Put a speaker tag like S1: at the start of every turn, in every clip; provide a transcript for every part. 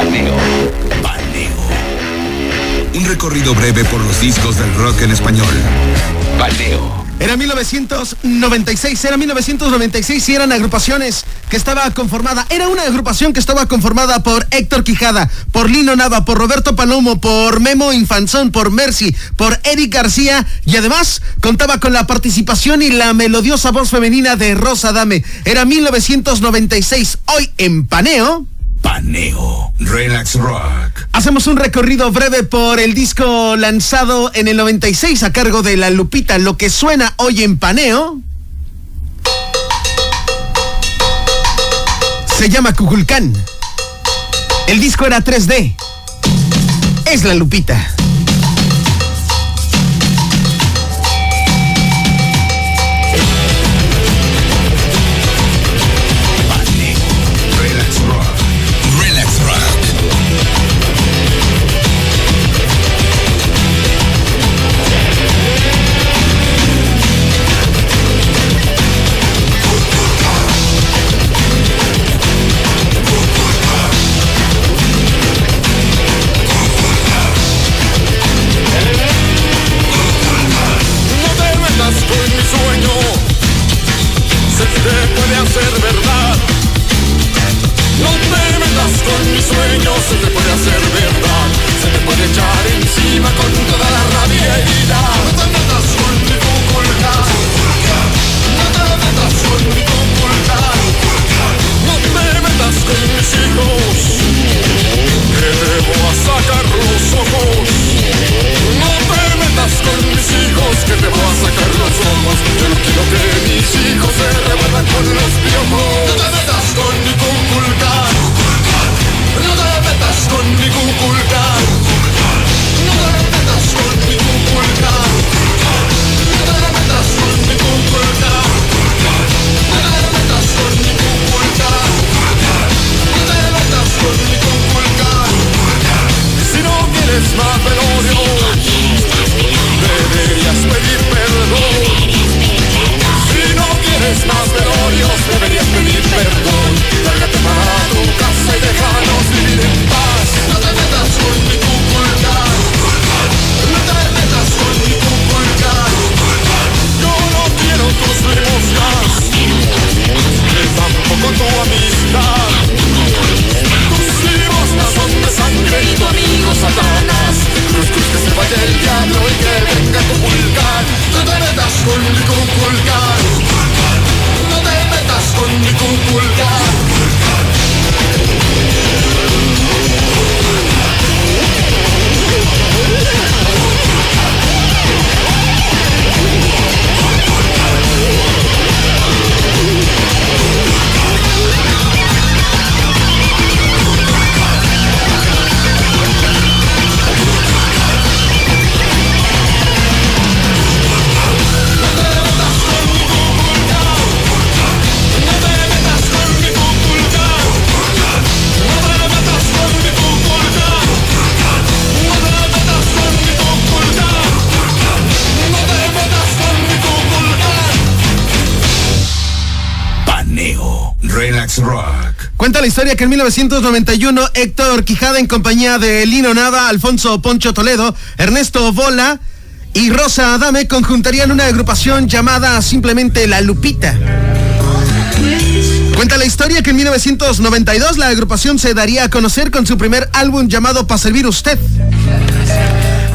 S1: Paneo. Paneo. Un recorrido breve por los discos del rock en español. Paneo.
S2: Era 1996, era 1996 y eran agrupaciones que estaba conformada, era una agrupación que estaba conformada por Héctor Quijada, por Lino Nava, por Roberto Palomo, por Memo Infanzón, por Mercy, por Eric García y además contaba con la participación y la melodiosa voz femenina de Rosa Dame. Era 1996, hoy en Paneo.
S1: Paneo. Relax Rock.
S2: Hacemos un recorrido breve por el disco lanzado en el 96 a cargo de La Lupita, lo que suena hoy en Paneo. Se llama Cuculcán. El disco era 3D. Es La Lupita. La historia que en 1991 Héctor Quijada en compañía de Lino Nava, Alfonso Poncho Toledo, Ernesto Bola y Rosa Adame conjuntarían una agrupación llamada simplemente La Lupita. Cuenta la historia que en 1992 la agrupación se daría a conocer con su primer álbum llamado Pa' Servir Usted.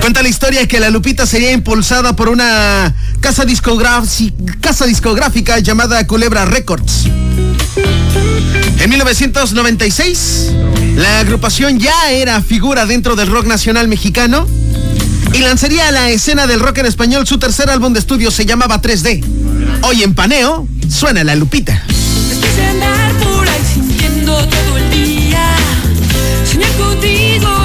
S2: Cuenta la historia que la Lupita sería impulsada por una casa discográfica llamada Culebra Records. En 1996, la agrupación ya era figura dentro del rock nacional mexicano y lanzaría a la escena del rock en español su tercer álbum de estudio, se llamaba 3D. Hoy en Paneo suena la Lupita.
S3: Lujuria.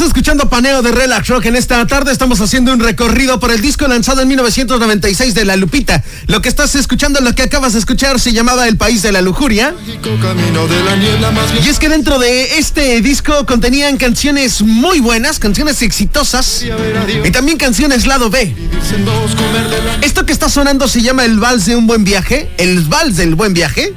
S2: Escuchando Paneo de Relax Rock. En esta tarde estamos haciendo un recorrido por el disco lanzado en 1996 de La Lupita. Lo que estás escuchando, lo que acabas de escuchar, se llamaba El País de la Lujuria. Y es que dentro de este disco contenían canciones muy buenas, canciones exitosas y también canciones lado B. Esto que está sonando se llama El Vals de un Buen Viaje. El Vals del Buen Viaje.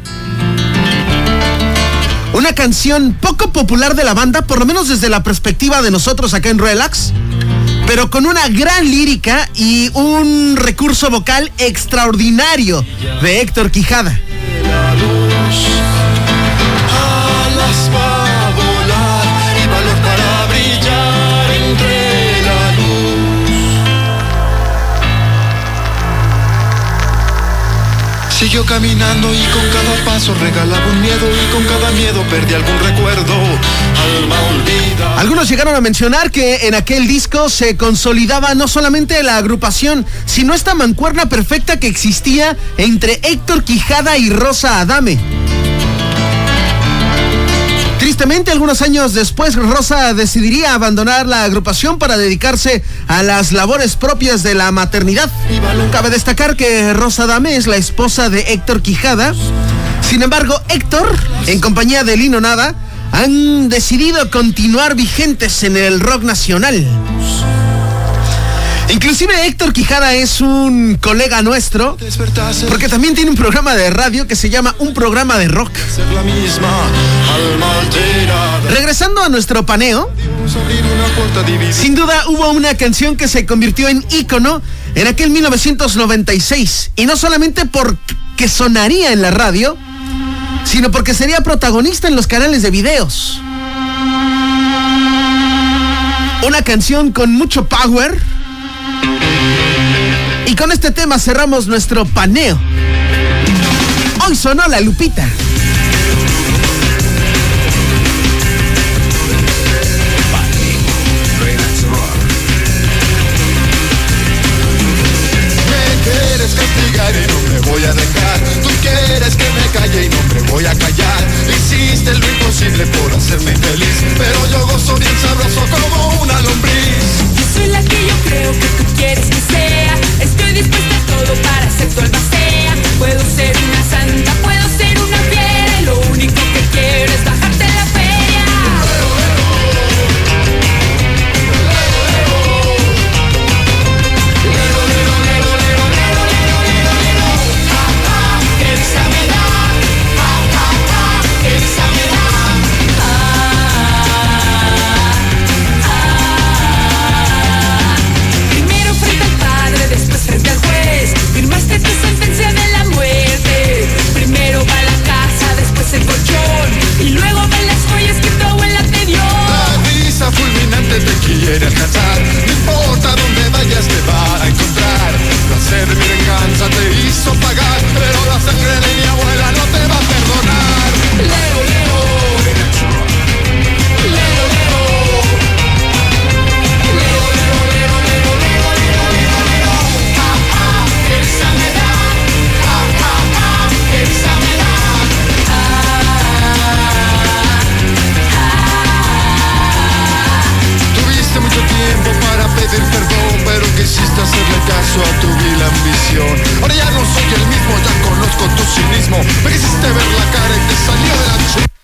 S2: Una canción poco popular de la banda, por lo menos desde la perspectiva de nosotros acá en Relax, pero con una gran lírica y un recurso vocal extraordinario de Héctor Quijada.
S3: Siguió caminando y con cada paso regalaba un miedo y con cada miedo perdí algún recuerdo. Alma olvida.
S2: Algunos llegaron a mencionar que en aquel disco se consolidaba no solamente la agrupación, sino esta mancuerna perfecta que existía entre Héctor Quijada y Rosa Adame. Tristemente, algunos años después, Rosa decidiría abandonar la agrupación para dedicarse a las labores propias de la maternidad. Cabe destacar que Rosa Dame es la esposa de Héctor Quijada. Sin embargo, Héctor, en compañía de Lino Nada, han decidido continuar vigentes en el rock nacional. Inclusive Héctor Quijada es un colega nuestro, porque también tiene un programa de radio que se llama Un programa de rock. Regresando a nuestro paneo, sin duda hubo una canción que se convirtió en ícono en aquel 1996, y no solamente porque sonaría en la radio, sino porque sería protagonista en los canales de videos. Una canción con mucho power y con este tema cerramos nuestro paneo. Hoy sonó la lupita.
S3: Ahora ya no soy el mismo, ya conozco tu cinismo. Me quisiste ver la cara y te salió de la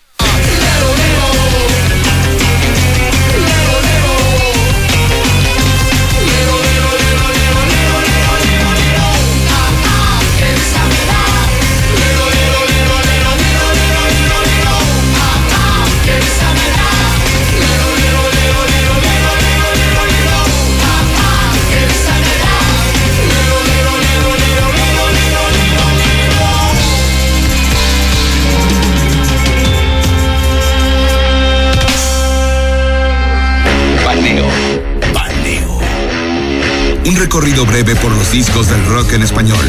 S1: Un recorrido breve por los discos del rock en español.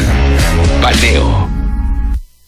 S1: Paneo.